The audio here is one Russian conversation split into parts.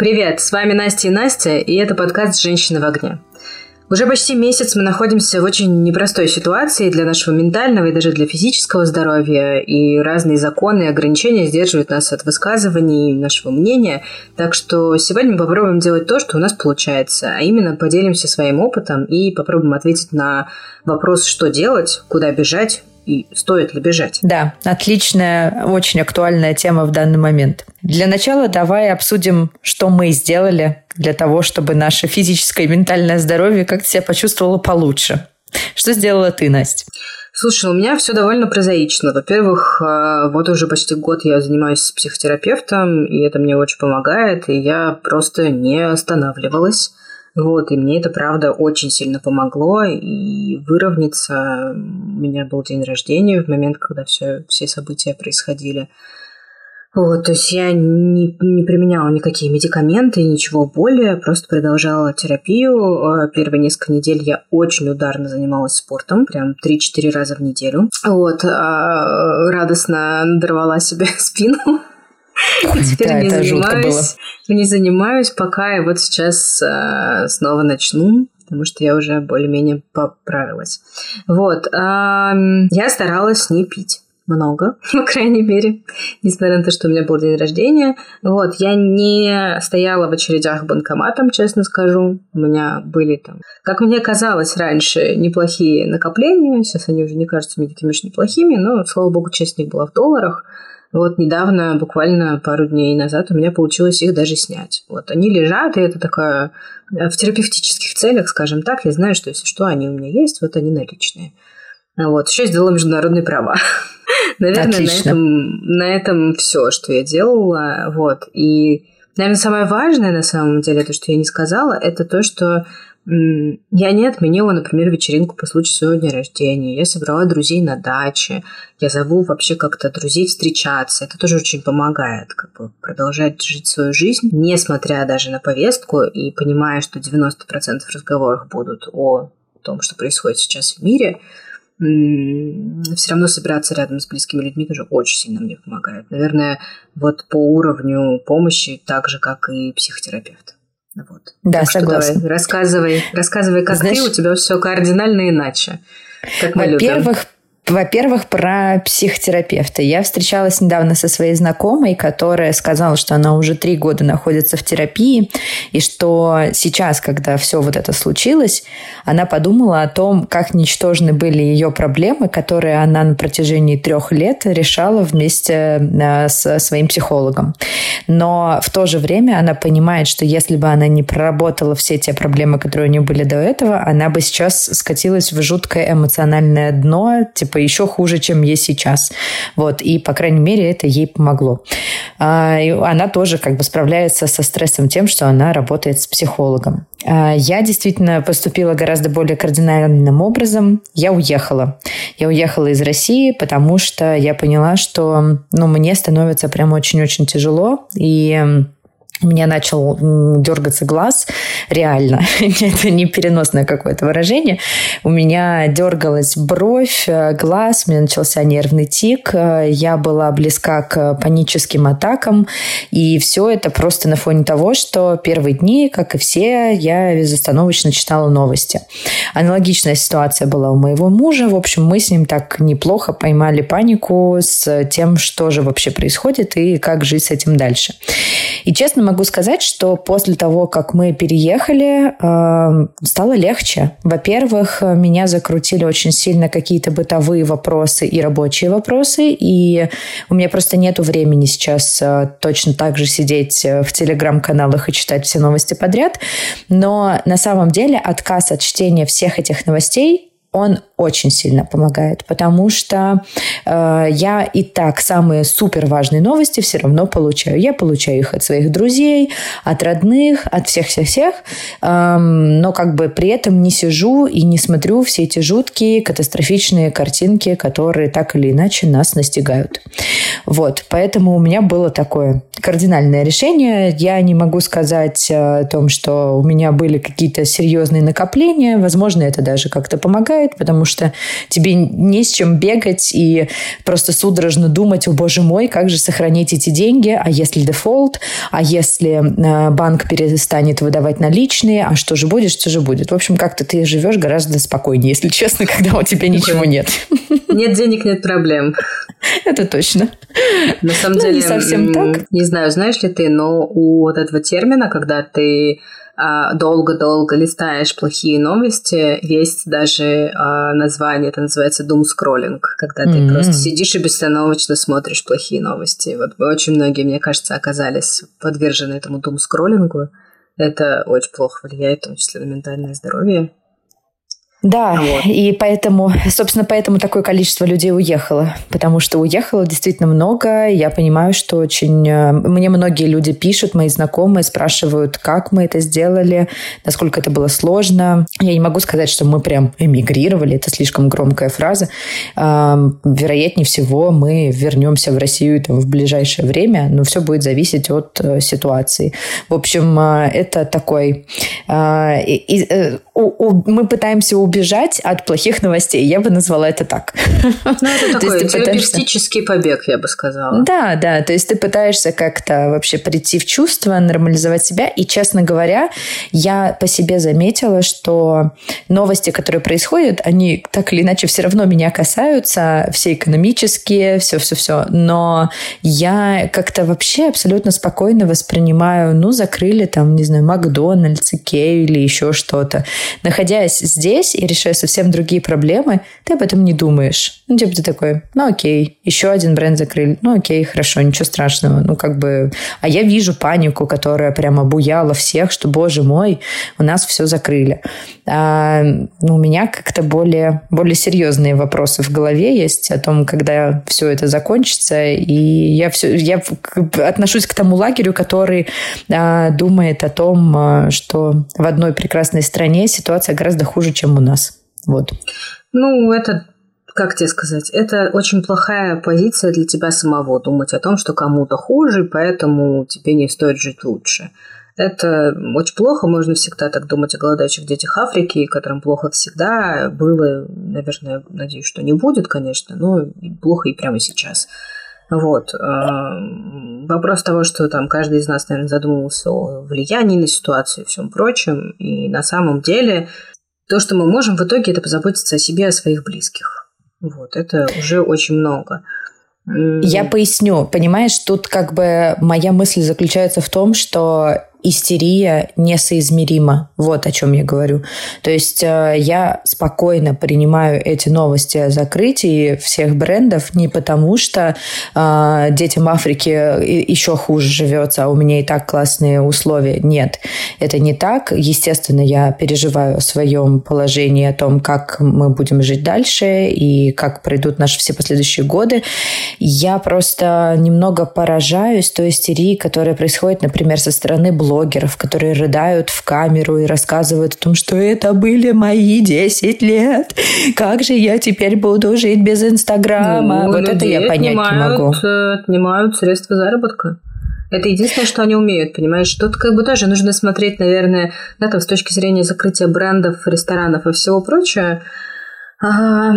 Привет, с вами Настя и Настя, и это подкаст «Женщины в огне». Уже почти месяц мы находимся в очень непростой ситуации для нашего ментального и даже для физического здоровья, и разные законы и ограничения сдерживают нас от высказываний нашего мнения. Так что сегодня мы попробуем делать то, что у нас получается, а именно поделимся своим опытом и попробуем ответить на вопрос, что делать, куда бежать, и стоит ли бежать? Да, отличная, очень актуальная тема в данный момент. Для начала давай обсудим, что мы сделали для того, чтобы наше физическое и ментальное здоровье как-то себя почувствовало получше. Что сделала ты, Настя? Слушай, у меня все довольно прозаично. Во-первых, а, вот уже почти год я занимаюсь психотерапевтом, и это мне очень помогает, и я просто не останавливалась. Вот, и мне это, правда, очень сильно помогло, и выровняться. У меня был день рождения в момент, когда все, все события происходили. Вот, то есть я не, не применяла никакие медикаменты, ничего более, просто продолжала терапию. А, первые несколько недель я очень ударно занималась спортом, прям 3-4 раза в неделю. Вот, а, радостно надорвала себе спину. И теперь да, не занимаюсь, не занимаюсь, пока я вот сейчас э, снова начну, потому что я уже более-менее поправилась. Вот, я старалась не пить много, по крайней мере, несмотря на то, что у меня был день рождения. Вот, я не стояла в очередях банкоматом, честно скажу. У меня были там, как мне казалось раньше, неплохие накопления. Сейчас они уже не кажутся мне такими уж неплохими, но, слава богу, часть них была в долларах. Вот недавно, буквально пару дней назад, у меня получилось их даже снять. Вот они лежат, и это такое э, в терапевтических целях, скажем так, я знаю, что если что, они у меня есть, вот они наличные. Вот. Еще сделала международные права. Наверное, на этом, на этом все, что я делала. Вот. И, наверное, самое важное на самом деле, то, что я не сказала, это то, что я не отменила, например, вечеринку по случаю своего дня рождения. Я собрала друзей на даче. Я зову вообще как-то друзей встречаться. Это тоже очень помогает как бы продолжать жить свою жизнь, несмотря даже на повестку и понимая, что 90% разговоров будут о том, что происходит сейчас в мире, все равно собираться рядом с близкими людьми тоже очень сильно мне помогает. Наверное, вот по уровню помощи так же, как и психотерапевт. Вот. Да, так согласна. давай, рассказывай, рассказывай, как Знаешь, ты, у тебя все кардинально иначе. Во-первых, во-первых, про психотерапевта. Я встречалась недавно со своей знакомой, которая сказала, что она уже три года находится в терапии, и что сейчас, когда все вот это случилось, она подумала о том, как ничтожны были ее проблемы, которые она на протяжении трех лет решала вместе э, с своим психологом. Но в то же время она понимает, что если бы она не проработала все те проблемы, которые у нее были до этого, она бы сейчас скатилась в жуткое эмоциональное дно, типа еще хуже, чем есть сейчас. Вот, и, по крайней мере, это ей помогло. А, она тоже как бы справляется со стрессом тем, что она работает с психологом. А, я действительно поступила гораздо более кардинальным образом. Я уехала. Я уехала из России, потому что я поняла, что ну, мне становится прям очень-очень тяжело. И у меня начал дергаться глаз, реально, это не переносное какое-то выражение. У меня дергалась бровь, э, глаз, у меня начался нервный тик, э, я была близка к паническим атакам, и все это просто на фоне того, что первые дни, как и все, я безостановочно читала новости. Аналогичная ситуация была у моего мужа, в общем, мы с ним так неплохо поймали панику с тем, что же вообще происходит и как жить с этим дальше. И честно могу сказать, что после того, как мы переехали, э, стало легче. Во-первых, меня закрутили очень сильно какие-то бытовые вопросы и рабочие вопросы, и у меня просто нет времени сейчас э, точно так же сидеть э, в телеграм-каналах и читать все новости подряд. Но на самом деле отказ от чтения всех этих новостей он очень сильно помогает, потому что э, я и так самые супер важные новости все равно получаю. Я получаю их от своих друзей, от родных, от всех-всех-всех, э, но как бы при этом не сижу и не смотрю все эти жуткие катастрофичные картинки, которые так или иначе нас настигают. Вот, поэтому у меня было такое кардинальное решение. Я не могу сказать о том, что у меня были какие-то серьезные накопления. Возможно, это даже как-то помогает, потому что тебе не с чем бегать и просто судорожно думать, о боже мой, как же сохранить эти деньги, а если дефолт, а если э, банк перестанет выдавать наличные, а что же будет, что же будет. В общем, как-то ты живешь гораздо спокойнее, если честно, когда у тебя ничего нет. Нет денег, нет проблем. Это точно. На самом ну, деле, не совсем так. Не знаю, знаешь ли ты, но у вот этого термина, когда ты долго-долго листаешь плохие новости, есть даже а, название, это называется doom scrolling, когда ты mm-hmm. просто сидишь и бесстановочно смотришь плохие новости. Вот очень многие, мне кажется, оказались подвержены этому doom scrollingу. Это очень плохо влияет, в том числе на ментальное здоровье. Да, вот. и поэтому, собственно, поэтому такое количество людей уехало, потому что уехало действительно много. Я понимаю, что очень... Э, мне многие люди пишут, мои знакомые спрашивают, как мы это сделали, насколько это было сложно. Я не могу сказать, что мы прям эмигрировали, это слишком громкая фраза. Вероятнее всего, мы вернемся в Россию там, в ближайшее время, но все будет зависеть от э, ситуации. В общем, э, это такой... Мы пытаемся убежать от плохих новостей. Я бы назвала это так. Ну, это такой терапевтический побег, я бы сказала. Да, да. То есть ты пытаешься как-то вообще прийти в чувство, нормализовать себя. И, честно говоря, я по себе заметила, что новости, которые происходят, они так или иначе все равно меня касаются, все экономические, все-все-все. Но я как-то вообще абсолютно спокойно воспринимаю, ну, закрыли там, не знаю, Макдональдс, Икею или еще что-то. Находясь здесь, и решая совсем другие проблемы, ты об этом не думаешь. Ну, типа ты такой, ну окей, еще один бренд закрыли, ну окей, хорошо, ничего страшного. Ну, как бы... А я вижу панику, которая прямо буяла всех, что, боже мой, у нас все закрыли. А, ну, у меня как-то более, более серьезные вопросы в голове есть о том, когда все это закончится, и я, все, я отношусь к тому лагерю, который а, думает о том, а, что в одной прекрасной стране ситуация гораздо хуже, чем у нас нас. Вот. Ну, это как тебе сказать, это очень плохая позиция для тебя самого, думать о том, что кому-то хуже, поэтому тебе не стоит жить лучше. Это очень плохо, можно всегда так думать о голодающих детях Африки, которым плохо всегда было, наверное, надеюсь, что не будет, конечно, но плохо и прямо сейчас. Вот. Вопрос того, что там каждый из нас, наверное, задумывался о влиянии на ситуацию и всем прочем, и на самом деле то, что мы можем в итоге, это позаботиться о себе, о своих близких. Вот, это уже очень много. Я поясню. Понимаешь, тут как бы моя мысль заключается в том, что истерия несоизмерима. Вот о чем я говорю. То есть э, я спокойно принимаю эти новости о закрытии всех брендов не потому, что э, детям Африки еще хуже живется, а у меня и так классные условия. Нет, это не так. Естественно, я переживаю о своем положении, о том, как мы будем жить дальше и как пройдут наши все последующие годы. Я просто немного поражаюсь той истерии, которая происходит, например, со стороны блогеров блогеров, которые рыдают в камеру и рассказывают о том, что это были мои 10 лет. Как же я теперь буду жить без Инстаграма? Ну, вот это я понять отнимают, не могу. Э, отнимают средства заработка. Это единственное, что они умеют, понимаешь? Тут как бы тоже нужно смотреть, наверное, да, там с точки зрения закрытия брендов, ресторанов и всего прочего. А,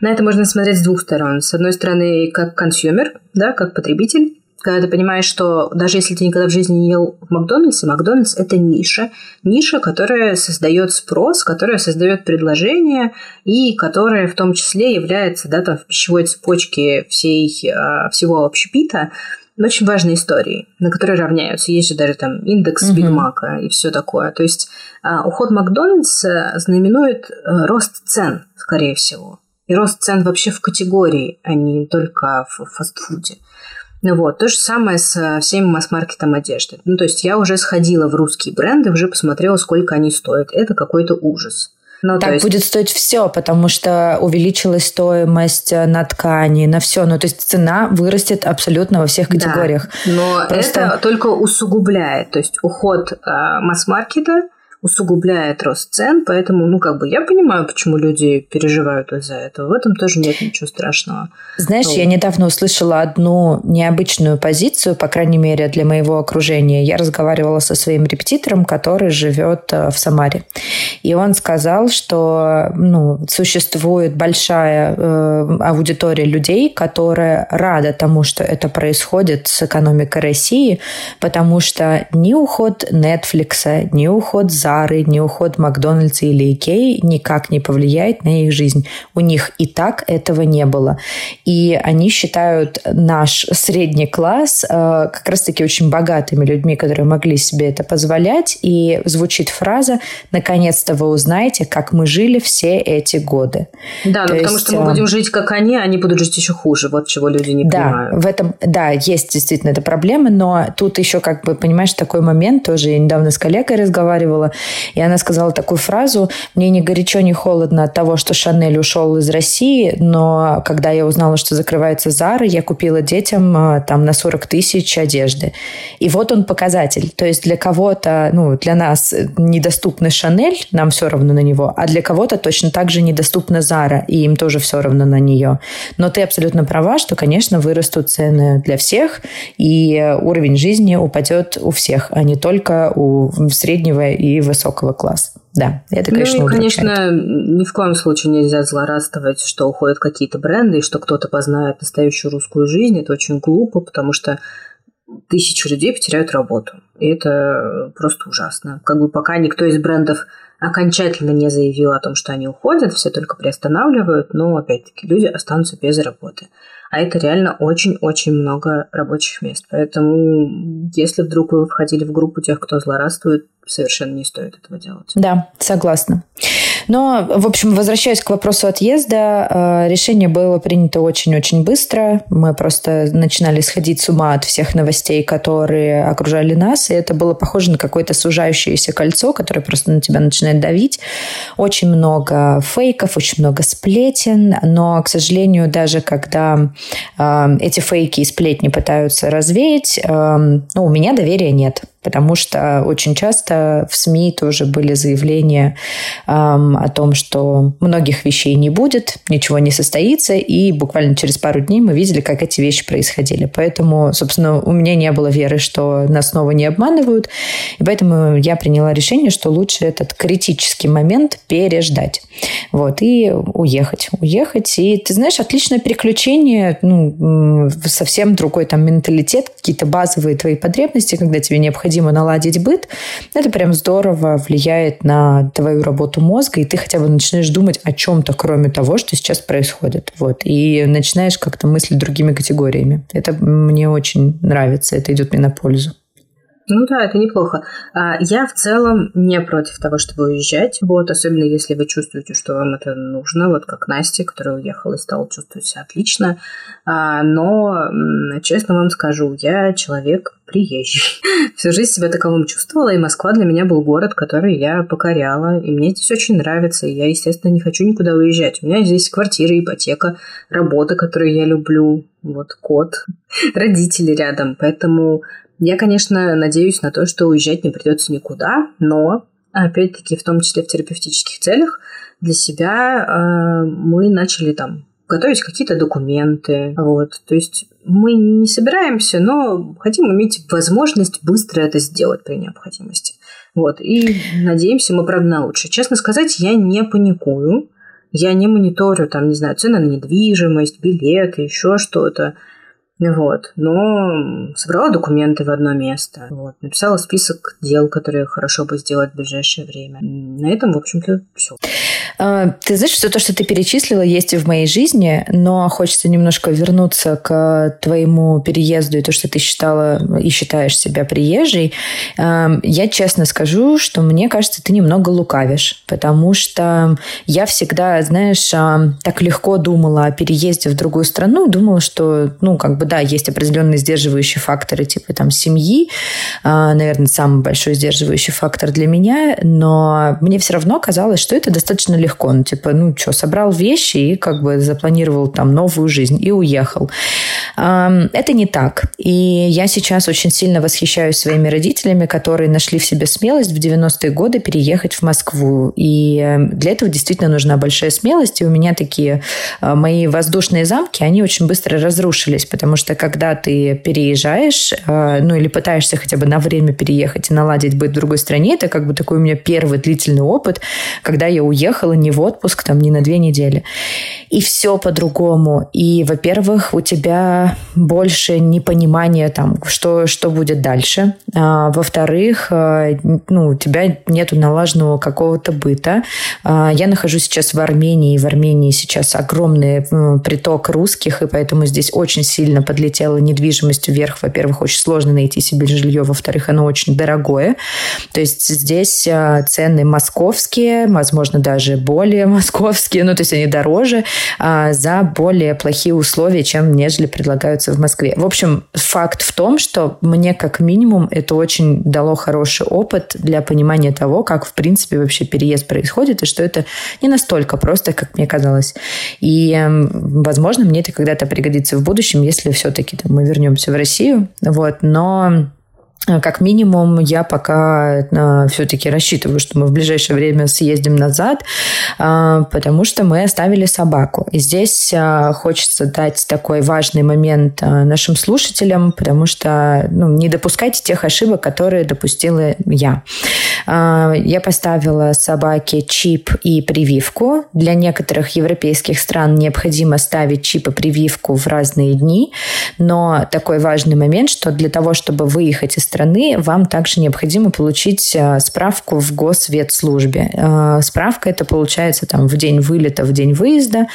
на это можно смотреть с двух сторон. С одной стороны, как consumer, да, как потребитель, когда ты понимаешь, что даже если ты никогда в жизни не ел в Макдональдсе, Макдональдс – это ниша. Ниша, которая создает спрос, которая создает предложение и которая в том числе является да, там, в пищевой цепочке всей, а, всего общепита очень важной историей, на которой равняются. Есть же даже там индекс угу. Бигмака и все такое. То есть а, уход Макдональдса знаменует э, рост цен, скорее всего. И рост цен вообще в категории, а не только в фастфуде. Ну вот, то же самое с всеми масс-маркетом одежды. Ну, то есть я уже сходила в русские бренды, уже посмотрела, сколько они стоят. Это какой-то ужас. Ну, так есть... будет стоить все, потому что увеличилась стоимость э, на ткани, на все. Ну, то есть цена вырастет абсолютно во всех категориях. Да, но Просто... это только усугубляет. То есть уход э, масс-маркета усугубляет рост цен, поэтому, ну, как бы, я понимаю, почему люди переживают из-за этого. В этом тоже нет ничего страшного. Знаешь, ну, я недавно услышала одну необычную позицию, по крайней мере, для моего окружения. Я разговаривала со своим репетитором, который живет э, в Самаре. И он сказал, что, ну, существует большая э, аудитория людей, которая рада тому, что это происходит с экономикой России, потому что ни уход Netflix, ни уход за Зары, ни уход Макдональдса или Икеи никак не повлияет на их жизнь. У них и так этого не было. И они считают наш средний класс э, как раз-таки очень богатыми людьми, которые могли себе это позволять. И звучит фраза «Наконец-то вы узнаете, как мы жили все эти годы». Да, ну, потому есть, что мы будем жить, как они, а они будут жить еще хуже. Вот чего люди не да, понимают. В этом, да, есть действительно эта проблема, но тут еще, как бы, понимаешь, такой момент тоже. Я недавно с коллегой разговаривала, и она сказала такую фразу, мне ни горячо, ни холодно от того, что Шанель ушел из России, но когда я узнала, что закрывается Зара, я купила детям а, там на 40 тысяч одежды. И вот он показатель. То есть для кого-то, ну, для нас недоступный Шанель, нам все равно на него, а для кого-то точно так же недоступна Зара, и им тоже все равно на нее. Но ты абсолютно права, что, конечно, вырастут цены для всех, и уровень жизни упадет у всех, а не только у среднего и высокого класса. Да, это, конечно, Ну и, конечно, ни в коем случае нельзя злорадствовать, что уходят какие-то бренды, и что кто-то познает настоящую русскую жизнь. Это очень глупо, потому что тысячи людей потеряют работу. И это просто ужасно. Как бы пока никто из брендов окончательно не заявил о том, что они уходят, все только приостанавливают, но опять-таки люди останутся без работы а это реально очень-очень много рабочих мест. Поэтому, если вдруг вы входили в группу тех, кто злорадствует, совершенно не стоит этого делать. Да, согласна. Но, в общем, возвращаясь к вопросу отъезда, э, решение было принято очень-очень быстро. Мы просто начинали сходить с ума от всех новостей, которые окружали нас, и это было похоже на какое-то сужающееся кольцо, которое просто на тебя начинает давить. Очень много фейков, очень много сплетен, но, к сожалению, даже когда э, эти фейки и сплетни пытаются развеять, э, ну, у меня доверия нет потому что очень часто в СМИ тоже были заявления эм, о том, что многих вещей не будет, ничего не состоится, и буквально через пару дней мы видели, как эти вещи происходили. Поэтому, собственно, у меня не было веры, что нас снова не обманывают, и поэтому я приняла решение, что лучше этот критический момент переждать. Вот, и уехать. Уехать. И, ты знаешь, отличное переключение, ну, совсем другой там менталитет, какие-то базовые твои потребности, когда тебе необходимо необходимо наладить быт, это прям здорово влияет на твою работу мозга, и ты хотя бы начинаешь думать о чем-то, кроме того, что сейчас происходит. Вот. И начинаешь как-то мыслить другими категориями. Это мне очень нравится, это идет мне на пользу. Ну да, это неплохо. А, я в целом не против того, чтобы уезжать. Вот, особенно если вы чувствуете, что вам это нужно. Вот как Настя, которая уехала и стала чувствовать себя отлично. А, но, честно вам скажу, я человек приезжий. Всю жизнь себя таковым чувствовала, и Москва для меня был город, который я покоряла, и мне здесь очень нравится, и я, естественно, не хочу никуда уезжать. У меня здесь квартира, ипотека, работа, которую я люблю, вот кот, родители рядом, поэтому я, конечно, надеюсь на то, что уезжать не придется никуда, но, опять-таки, в том числе в терапевтических целях, для себя э, мы начали там готовить какие-то документы. Вот. То есть мы не собираемся, но хотим иметь возможность быстро это сделать при необходимости. Вот. И надеемся мы, правда, на. Честно сказать, я не паникую. Я не мониторю, там, не знаю, цены на недвижимость, билеты, еще что-то. Вот. Но собрала документы в одно место. Вот. Написала список дел, которые хорошо бы сделать в ближайшее время. На этом, в общем-то, все. А, ты знаешь, все то, что ты перечислила, есть и в моей жизни, но хочется немножко вернуться к твоему переезду и то, что ты считала и считаешь себя приезжей. А, я честно скажу, что мне кажется, ты немного лукавишь, потому что я всегда, знаешь, а, так легко думала о переезде в другую страну, думала, что, ну, как бы, да, есть определенные сдерживающие факторы, типа там семьи, наверное, самый большой сдерживающий фактор для меня, но мне все равно казалось, что это достаточно легко. Ну, типа, ну что, собрал вещи и как бы запланировал там новую жизнь и уехал. Это не так. И я сейчас очень сильно восхищаюсь своими родителями, которые нашли в себе смелость в 90-е годы переехать в Москву. И эм, для этого действительно нужна большая смелость. И у меня такие э, мои воздушные замки, они очень быстро разрушились, потому что когда ты переезжаешь, э, ну или пытаешься хотя бы на время переехать и наладить быт в другой стране, это как бы такой у меня первый длительный опыт, когда я уехала не в отпуск, там, не на две недели. И все по-другому. И, во-первых, у тебя больше непонимания, там, что, что будет дальше. А, во-вторых, э, ну, у тебя нету налаженного какого-то быта. А, я нахожусь сейчас в Армении, и в Армении сейчас огромный приток русских, и поэтому здесь очень сильно подлетела недвижимость вверх. Во-первых, очень сложно найти себе жилье, во-вторых, оно очень дорогое. То есть здесь э, цены московские, возможно, даже более московские, ну, то есть они дороже а, за более плохие условия, чем нежели предлагаются в Москве. В общем, факт в том, что мне как минимум это очень дало хороший опыт для понимания того, как в принципе вообще переезд происходит, и что это не настолько просто, как мне казалось. И, эм, возможно, мне это когда-то пригодится в будущем, если все-таки мы вернемся в Россию. Вот. Но как минимум, я пока э, все-таки рассчитываю, что мы в ближайшее время съездим назад, э, потому что мы оставили собаку. И здесь хочется дать такой важный момент нашим слушателям, потому что ну, не допускайте тех ошибок, которые допустила я. Я поставила собаке чип и прививку. Для некоторых европейских стран необходимо ставить чип и прививку в разные дни, но такой важный момент, что для того, чтобы выехать из страны, вам также необходимо получить э, справку в госветслужбе. Э, справка это получается там в день вылета, в день выезда,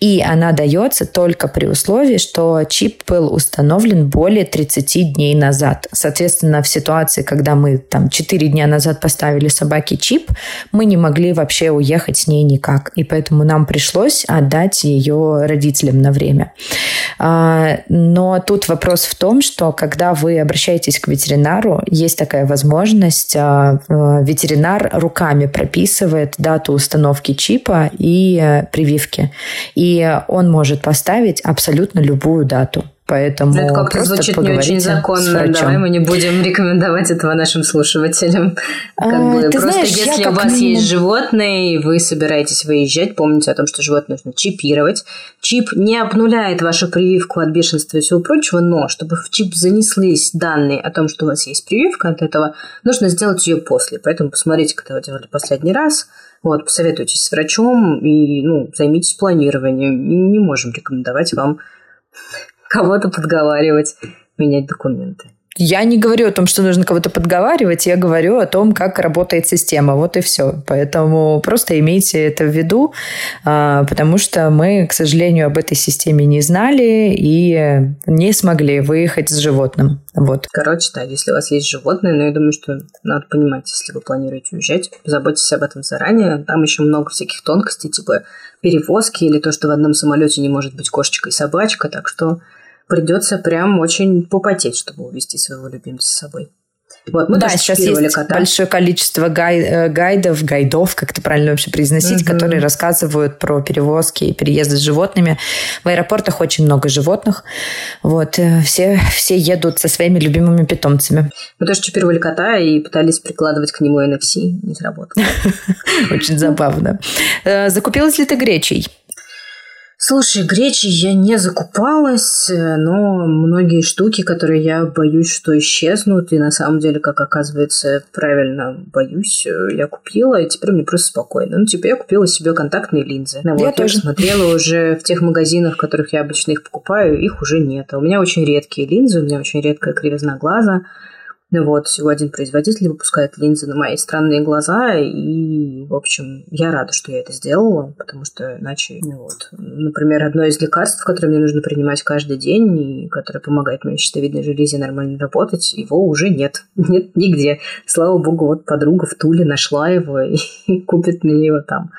и она дается только при условии, что чип был установлен более 30 дней назад. Соответственно, в ситуации, когда мы там 4 дня назад поставили собаке чип, мы не могли вообще уехать с ней никак. И поэтому нам пришлось отдать ее родителям на время. А, но тут вопрос в том, что когда вы обращаетесь к ветеринару, ветеринару есть такая возможность. А, ветеринар руками прописывает дату установки чипа и э, прививки. И он может поставить абсолютно любую дату. Поэтому это как-то звучит не очень законно. Давай мы не будем рекомендовать этого нашим слушателям. Как а, бы, просто знаешь, если у вас минимум... есть животные, и вы собираетесь выезжать, помните о том, что животное нужно чипировать. Чип не обнуляет вашу прививку от бешенства и всего прочего, но чтобы в чип занеслись данные о том, что у вас есть прививка от этого, нужно сделать ее после. Поэтому посмотрите, когда вы делали последний раз, вот, посоветуйтесь с врачом и ну, займитесь планированием. Не можем рекомендовать вам кого-то подговаривать, менять документы. Я не говорю о том, что нужно кого-то подговаривать, я говорю о том, как работает система. Вот и все. Поэтому просто имейте это в виду, а, потому что мы, к сожалению, об этой системе не знали и не смогли выехать с животным. Вот. Короче, да, если у вас есть животные, но я думаю, что надо понимать, если вы планируете уезжать, заботьтесь об этом заранее. Там еще много всяких тонкостей, типа перевозки или то, что в одном самолете не может быть кошечка и собачка, так что придется прям очень попотеть, чтобы увести своего любимца с собой. Вот, мы да, сейчас есть кота. большое количество гай, э, гайдов, гайдов, как это правильно вообще произносить, угу. которые рассказывают про перевозки и переезды с животными. В аэропортах очень много животных. Вот, э, все, все едут со своими любимыми питомцами. Мы тоже чипировали кота и пытались прикладывать к нему NFC. Не сработало. Очень забавно. Э, закупилась ли ты гречей? Слушай, гречи я не закупалась, э, но многие штуки, которые я боюсь, что исчезнут, и на самом деле, как оказывается, правильно боюсь, э, я купила, и теперь мне просто спокойно. Ну, типа, я купила себе контактные линзы. Ну, вот, я, я тоже смотрела уже в тех магазинах, в которых я обычно их покупаю, их уже нет. А у меня очень редкие линзы, у меня очень редкая кривизна глаза. Ну вот, всего один производитель выпускает линзы на мои странные глаза, и, в общем, я рада, что я это сделала, потому что иначе, ну вот, например, одно из лекарств, которое мне нужно принимать каждый день, и которое помогает моей щитовидной железе нормально работать, его уже нет. Нет нигде. Слава богу, вот подруга в Туле нашла его и купит мне его там.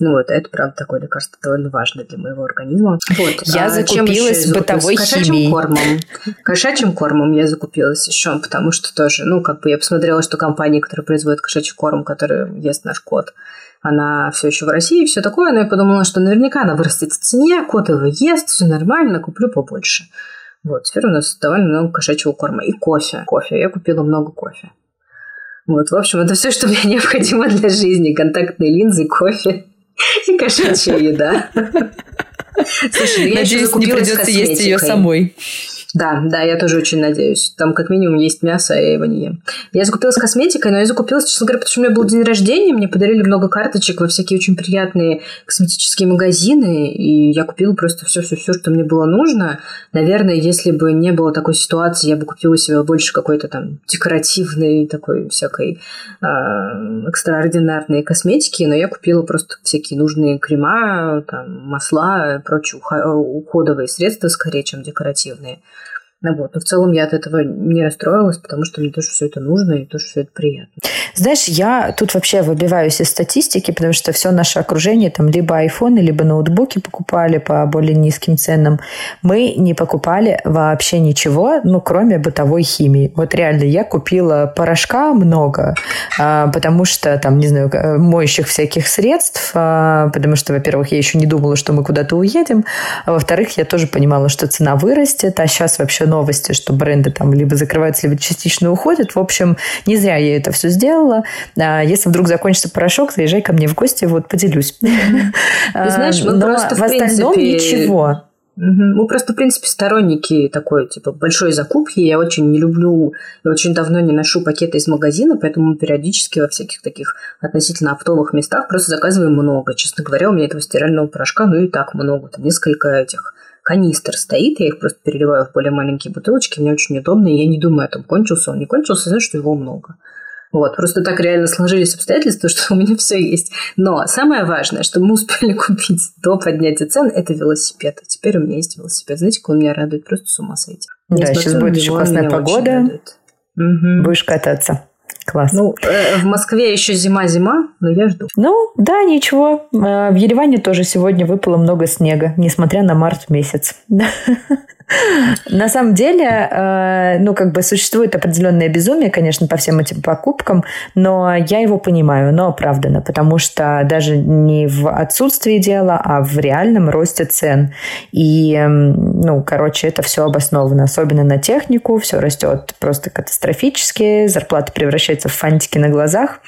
Ну вот, это, правда, такое лекарство довольно важное для моего организма. Вот. Я а закупилась бытовой кошачьим химией. кормом. Кошачьим кормом я закупилась еще, потому что тоже, ну, как бы я посмотрела, что компания, которая производит кошачий корм, который ест наш кот, она все еще в России, все такое, но я подумала, что наверняка она вырастет в цене, кот его ест, все нормально, куплю побольше. Вот, теперь у нас довольно много кошачьего корма. И кофе. Кофе. Я купила много кофе. Вот, в общем, это все, что мне необходимо для жизни. Контактные линзы, кофе кошачья еда. Слушай, ну я Надеюсь, не придется есть ее самой. Да, да, я тоже очень надеюсь. Там как минимум есть мясо, а я его не ем. Я закупилась косметикой, но я закупилась, честно говоря, потому что у меня был день рождения, мне подарили много карточек во всякие очень приятные косметические магазины, и я купила просто все-все-все, что мне было нужно. Наверное, если бы не было такой ситуации, я бы купила себе больше какой-то там декоративной такой всякой э, экстраординарной косметики, но я купила просто всякие нужные крема, там, масла, прочие уходовые средства скорее, чем декоративные. Ну вот. Но в целом я от этого не расстроилась, потому что мне тоже все это нужно и тоже все это приятно. Знаешь, я тут вообще выбиваюсь из статистики, потому что все наше окружение там либо айфоны, либо ноутбуки покупали по более низким ценам. Мы не покупали вообще ничего, ну, кроме бытовой химии. Вот реально, я купила порошка много, а, потому что там, не знаю, моющих всяких средств, а, потому что, во-первых, я еще не думала, что мы куда-то уедем, а во-вторых, я тоже понимала, что цена вырастет, а сейчас вообще новости, что бренды там либо закрываются, либо частично уходят. В общем, не зря я это все сделала. А если вдруг закончится порошок, заезжай ко мне в гости, вот поделюсь. Ты знаешь, мы просто в остальном ничего. Мы просто, в принципе, сторонники такой, типа, большой закупки. Я очень не люблю, я очень давно не ношу пакеты из магазина, поэтому периодически во всяких таких относительно оптовых местах просто заказываем много. Честно говоря, у меня этого стирального порошка, ну и так много. Там несколько этих канистр стоит, я их просто переливаю в более маленькие бутылочки, мне очень удобно, и я не думаю о том, кончился он, не кончился, знаю, что его много. Вот, просто так реально сложились обстоятельства, что у меня все есть. Но самое важное, что мы успели купить до поднятия цен, это велосипед. А теперь у меня есть велосипед. Знаете, как он меня радует? Просто с ума сойти. Да, сейчас будет еще классная погода. Угу. Будешь кататься. Класс. Ну, э, в Москве еще зима-зима, но я жду. Ну, да, ничего. Э, в Ереване тоже сегодня выпало много снега, несмотря на март месяц. На самом деле, э, ну, как бы существует определенное безумие, конечно, по всем этим покупкам, но я его понимаю, но оправданно, потому что даже не в отсутствии дела, а в реальном росте цен. И, ну, короче, это все обосновано, особенно на технику, все растет просто катастрофически, зарплата превращается в фантики на глазах.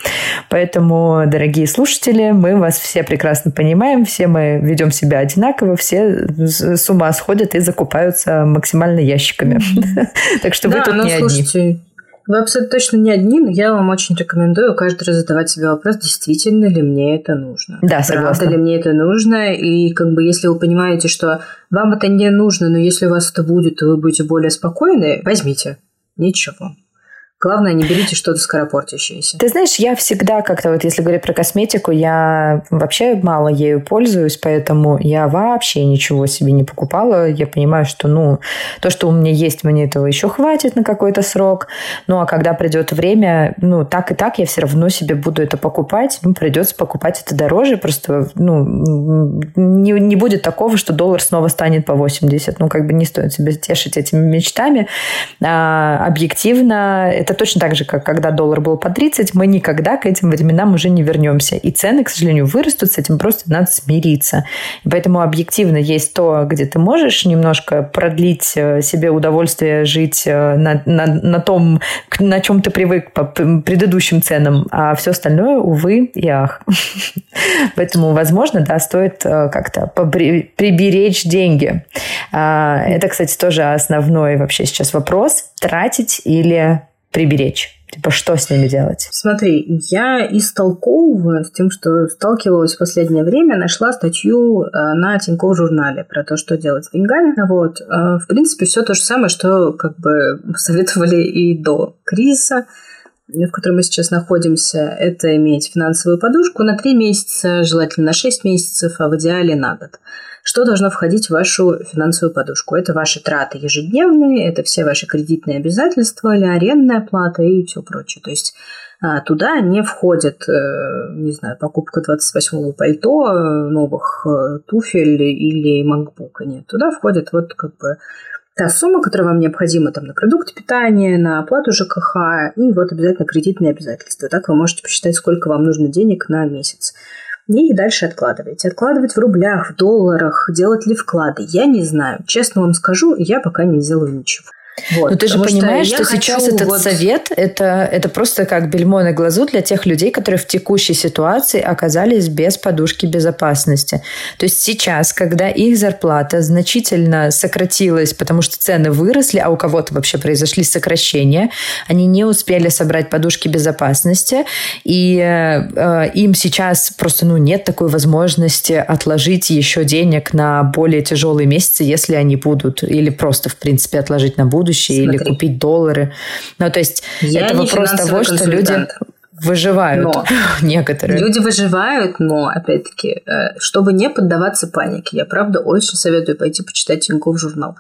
Поэтому, дорогие слушатели, мы вас все прекрасно понимаем, все мы ведем себя одинаково, все с ума сходят и закупаются максимально ящиками. Так что вы тут не одни. Вы абсолютно точно не одни, но я вам очень рекомендую каждый раз задавать себе вопрос, действительно ли мне это нужно. Да, согласна. Правда ли мне это нужно? И как бы если вы понимаете, что вам это не нужно, но если у вас это будет, то вы будете более спокойны, возьмите. Ничего. Главное, не берите что-то скоропортящееся. Ты знаешь, я всегда как-то вот, если говорить про косметику, я вообще мало ею пользуюсь, поэтому я вообще ничего себе не покупала. Я понимаю, что, ну, то, что у меня есть, мне этого еще хватит на какой-то срок. Ну, а когда придет время, ну, так и так я все равно себе буду это покупать. Ну, придется покупать это дороже. Просто, ну, не, не будет такого, что доллар снова станет по 80. Ну, как бы не стоит себе тешить этими мечтами. А, объективно это это точно так же, как когда доллар был по 30, мы никогда к этим временам уже не вернемся. И цены, к сожалению, вырастут, с этим просто надо смириться. И поэтому объективно есть то, где ты можешь немножко продлить э, себе удовольствие жить э, на, на, на том, на чем ты привык по предыдущим ценам, а все остальное, увы и ах. Поэтому, возможно, да, стоит э, как-то приберечь деньги. А, это, кстати, тоже основной вообще сейчас вопрос. Тратить или приберечь? Типа, что с ними делать? Смотри, я истолковываю с тем, что сталкивалась в последнее время, нашла статью э, на Тинькофф журнале про то, что делать с деньгами. Вот. Э, в принципе, все то же самое, что как бы советовали и до кризиса в котором мы сейчас находимся, это иметь финансовую подушку на 3 месяца, желательно на 6 месяцев, а в идеале на год. Что должно входить в вашу финансовую подушку? Это ваши траты ежедневные, это все ваши кредитные обязательства или арендная плата и все прочее. То есть а, туда не входит, э, не знаю, покупка 28-го пальто, новых э, туфель или макбука. Нет, туда входит вот как бы та сумма, которая вам необходима там, на продукты питания, на оплату ЖКХ и вот обязательно кредитные обязательства. Так вы можете посчитать, сколько вам нужно денег на месяц. И дальше откладываете. Откладывать в рублях, в долларах, делать ли вклады, я не знаю. Честно вам скажу, я пока не делаю ничего. Вот, Но ты же понимаешь, что, что сейчас этот вот... совет это, это просто как бельмо на глазу для тех людей, которые в текущей ситуации оказались без подушки безопасности. То есть сейчас, когда их зарплата значительно сократилась, потому что цены выросли, а у кого-то вообще произошли сокращения, они не успели собрать подушки безопасности, и э, им сейчас просто ну, нет такой возможности отложить еще денег на более тяжелые месяцы, если они будут, или просто, в принципе, отложить на будущее будущее Смотри. или купить доллары. Ну, то есть Я это вопрос того, что люди выживают но некоторые. Люди выживают, но, опять-таки, э, чтобы не поддаваться панике, я, правда, очень советую пойти почитать Тинькофф журнал.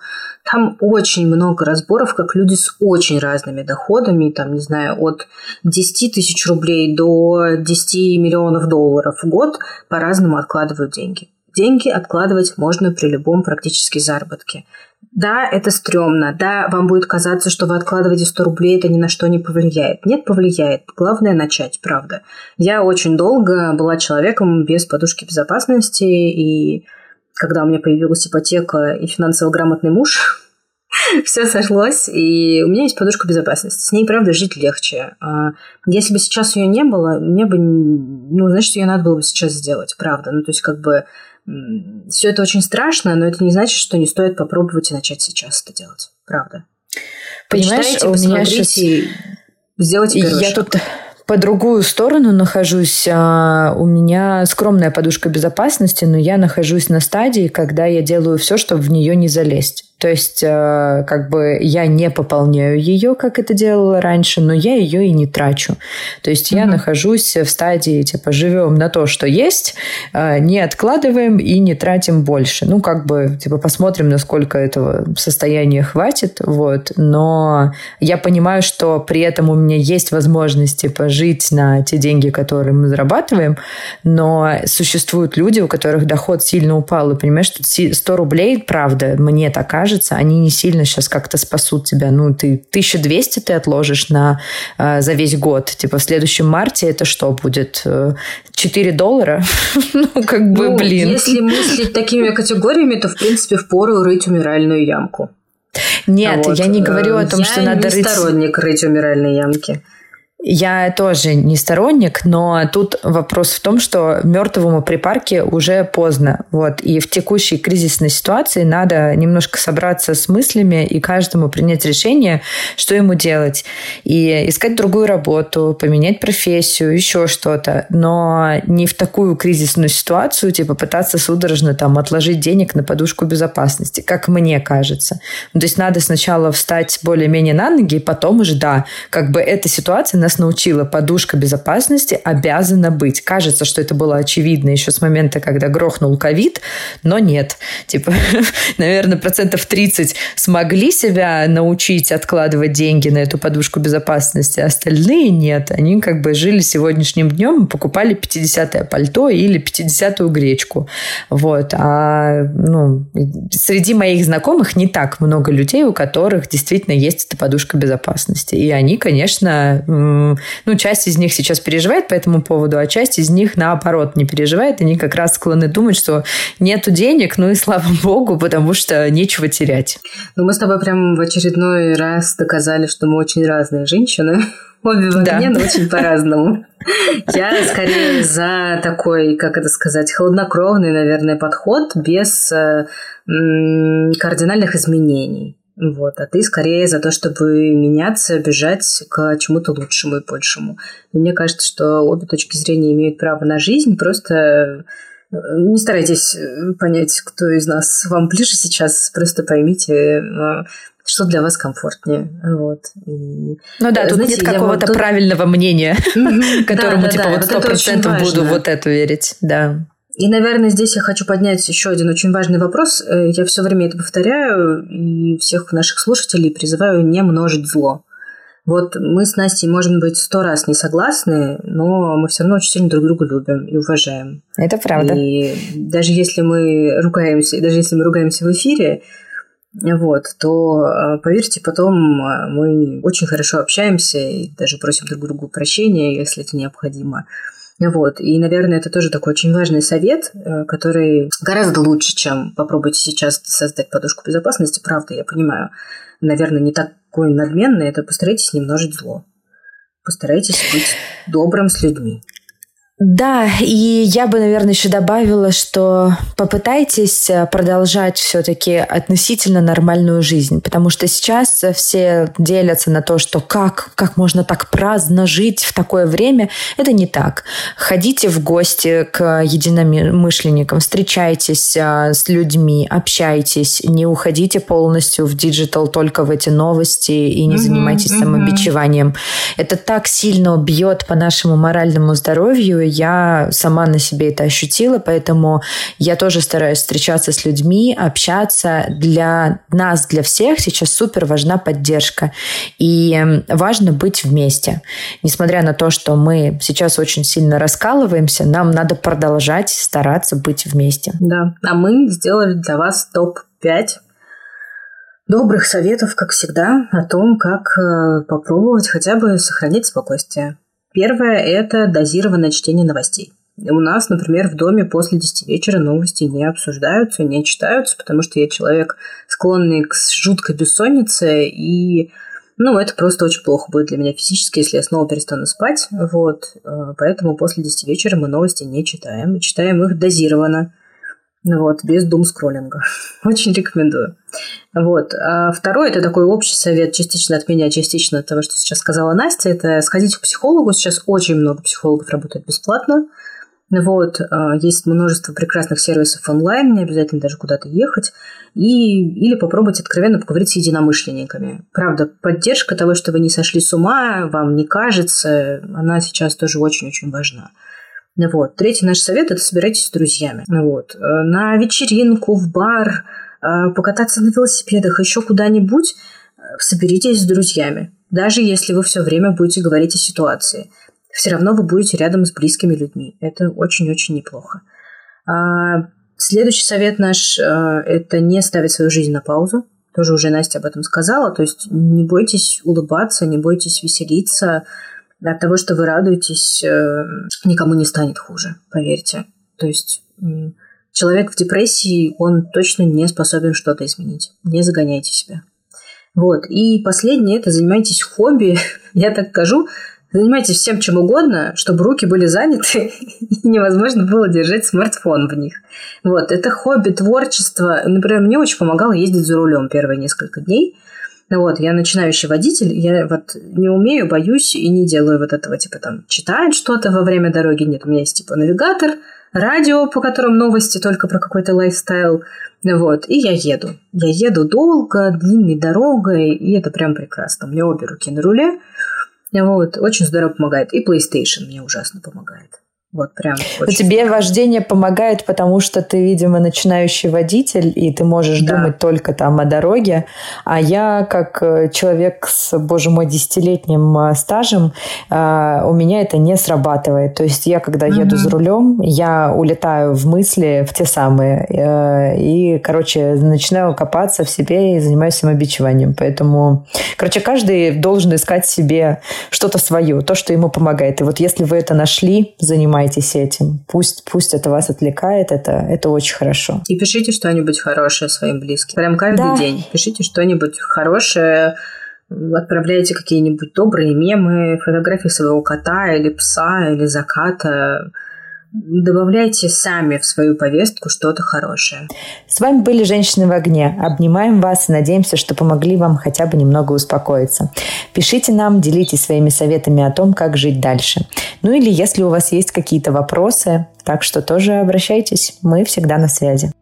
Там очень много разборов, как люди с очень разными доходами, там, не знаю, от 10 тысяч рублей до 10 миллионов долларов в год по-разному откладывают деньги. Деньги откладывать можно при любом практически заработке. Да, это стрёмно. Да, вам будет казаться, что вы откладываете 100 рублей, это ни на что не повлияет. Нет, повлияет. Главное начать, правда. Я очень долго была человеком без подушки безопасности, и когда у меня появилась ипотека и финансово грамотный муж, все сошлось, и у меня есть подушка безопасности. С ней, правда, жить легче. А если бы сейчас ее не было, мне бы, ну, значит, ее надо было бы сейчас сделать, правда. Ну, то есть, как бы все это очень страшно, но это не значит, что не стоит попробовать и начать сейчас это делать. Правда. Понимаешь, у меня сейчас... Сделайте первый Я шаг. тут по другую сторону нахожусь. А, у меня скромная подушка безопасности, но я нахожусь на стадии, когда я делаю все, чтобы в нее не залезть. То есть, э, как бы я не пополняю ее, как это делала раньше, но я ее и не трачу. То есть я нахожусь в стадии, типа, живем на то, что есть, э, не откладываем и не тратим больше. Ну, как бы, типа, посмотрим, насколько этого состояния хватит, вот. Но я понимаю, что при этом у меня есть возможность, типа, жить на те деньги, которые мы зарабатываем, но существуют люди, у которых доход сильно упал, и понимаешь, что 100 рублей, правда, мне так кажется, кажется, они не сильно сейчас как-то спасут тебя. Ну, ты 1200 ты отложишь на, э, за весь год. Типа в следующем марте это что будет? 4 э, доллара? ну, как бы, ну, блин. Если мыслить такими категориями, то, в принципе, впору рыть умиральную ямку. Нет, вот. я не говорю о том, я что надо рыть... Я не сторонник рыть умиральные ямки. Я тоже не сторонник, но тут вопрос в том, что мертвому припарке уже поздно. Вот. И в текущей кризисной ситуации надо немножко собраться с мыслями и каждому принять решение, что ему делать. И искать другую работу, поменять профессию, еще что-то. Но не в такую кризисную ситуацию, типа пытаться судорожно там отложить денег на подушку безопасности, как мне кажется. Ну, то есть надо сначала встать более-менее на ноги, и потом уже, да, как бы эта ситуация нас нас научила, подушка безопасности обязана быть. Кажется, что это было очевидно еще с момента, когда грохнул ковид, но нет. Типа, наверное, процентов 30 смогли себя научить откладывать деньги на эту подушку безопасности, а остальные нет. Они как бы жили сегодняшним днем и покупали 50-е пальто или 50-ю гречку. Вот. А ну, среди моих знакомых не так много людей, у которых действительно есть эта подушка безопасности. И они, конечно, ну, часть из них сейчас переживает по этому поводу, а часть из них, наоборот, не переживает. Они как раз склонны думать, что нету денег, ну и слава богу, потому что нечего терять. Ну, мы с тобой прям в очередной раз доказали, что мы очень разные женщины. Обе в огне, да. но очень по-разному. Я скорее за такой, как это сказать, холоднокровный, наверное, подход без э, кардинальных изменений. Вот, а ты скорее за то, чтобы меняться, бежать к чему-то лучшему и большему. И мне кажется, что обе точки зрения имеют право на жизнь, просто э, не старайтесь э, понять, кто из нас вам ближе сейчас, просто поймите, э, что для вас комфортнее. Вот. И, ну да, тут знаете, нет какого-то тут... правильного мнения, которому типа вот сто процентов буду вот эту верить. Да. И, наверное, здесь я хочу поднять еще один очень важный вопрос. Э, я все время это повторяю и всех наших слушателей призываю не множить зло. Вот мы с Настей, может быть, сто раз не согласны, но мы все равно очень сильно друг друга любим и уважаем. Это правда. И даже если мы ругаемся, даже если мы ругаемся в эфире, вот, то, э, поверьте, потом э, мы очень хорошо общаемся и даже просим друг другу прощения, если это необходимо. Вот. И, наверное, это тоже такой очень важный совет, э, который гораздо лучше, чем попробуйте сейчас создать подушку безопасности. Правда, я понимаю. Наверное, не такой надменный. Это постарайтесь не множить зло. Постарайтесь быть добрым с людьми. Да, и я бы, наверное, еще добавила, что попытайтесь э, продолжать все-таки относительно нормальную жизнь, потому что сейчас все делятся на то, что как, как можно так праздно жить в такое время. Это не так. Ходите в гости к единомышленникам, встречайтесь э, с людьми, общайтесь, не уходите полностью в digital только в эти новости и не занимайтесь mm-hmm. самобичеванием. Это так сильно бьет по нашему моральному здоровью, я сама на себе это ощутила, поэтому я тоже стараюсь встречаться с людьми, общаться. Для нас, для всех сейчас супер важна поддержка. И важно быть вместе. Несмотря на то, что мы сейчас очень сильно раскалываемся, нам надо продолжать стараться быть вместе. Да, а мы сделали для вас топ-5 добрых советов, как всегда, о том, как э, попробовать хотя бы сохранить спокойствие. Первое – это дозированное чтение новостей. У нас, например, в доме после 10 вечера новости не обсуждаются, не читаются, потому что я человек, склонный к жуткой бессоннице, и ну, это просто очень плохо будет для меня физически, если я снова перестану спать. Вот. Э, поэтому после 10 вечера мы новости не читаем. Читаем их дозированно. Вот, без дум-скроллинга. Очень рекомендую. Вот. А второй, это такой общий совет, частично от меня, частично от того, что сейчас сказала Настя, это сходить к психологу. Сейчас очень много психологов работают бесплатно. Вот, а, есть множество прекрасных сервисов онлайн, не обязательно даже куда-то ехать. И, или попробовать откровенно поговорить с единомышленниками. Правда, поддержка того, что вы не сошли с ума, вам не кажется, она сейчас тоже очень-очень важна. Вот. Третий наш совет – это собирайтесь с друзьями. Вот. Э, на вечеринку, в бар, э, покататься на велосипедах, еще куда-нибудь э, соберитесь с друзьями. Даже если вы все время будете говорить о ситуации. Все равно вы будете рядом с близкими людьми. Это очень-очень неплохо. А, следующий совет наш – это не ставить свою жизнь на паузу. Тоже уже Настя об этом сказала. То есть не бойтесь улыбаться, не бойтесь веселиться – от того, что вы радуетесь, э, никому не станет хуже, поверьте. То есть человек в депрессии, он точно не способен что-то изменить. Не загоняйте себя. Вот. И последнее – это занимайтесь хобби. Я так скажу, занимайтесь всем чем угодно, чтобы руки были заняты и невозможно было держать смартфон в них. Вот. Это хобби, творчество. Например, мне очень помогало ездить за рулем первые несколько дней – вот, я начинающий водитель, я вот не умею, боюсь и не делаю вот этого, типа там читать что-то во время дороги. Нет, у меня есть типа навигатор, радио, по которым новости только про какой-то лайфстайл. Вот, и я еду. Я еду долго, длинной дорогой, и это прям прекрасно. У меня обе руки на руле. Вот, очень здорово помогает. И PlayStation мне ужасно помогает. Вот прям. Но тебе вождение помогает, потому что ты, видимо, начинающий водитель, и ты можешь да. думать только там о дороге. А я, как э, человек с, боже мой, десятилетним э, стажем, э, у меня это не срабатывает. То есть я, когда mm-hmm. еду за рулем, я улетаю в мысли, в те самые, и, короче, начинаю копаться в себе и занимаюсь самобичеванием. Поэтому, короче, каждый должен искать себе что-то свое, то, что ему помогает. И вот если вы это нашли, занимайтесь занимайтесь этим. Пусть, пусть это вас отвлекает, это, это очень хорошо. И пишите что-нибудь хорошее своим близким. Прям каждый да. день. Пишите что-нибудь хорошее, отправляйте какие-нибудь добрые мемы, фотографии своего кота или пса или заката добавляйте сами в свою повестку что-то хорошее. С вами были «Женщины в огне». Обнимаем вас и надеемся, что помогли вам хотя бы немного успокоиться. Пишите нам, делитесь своими советами о том, как жить дальше. Ну или если у вас есть какие-то вопросы, так что тоже обращайтесь. Мы всегда на связи.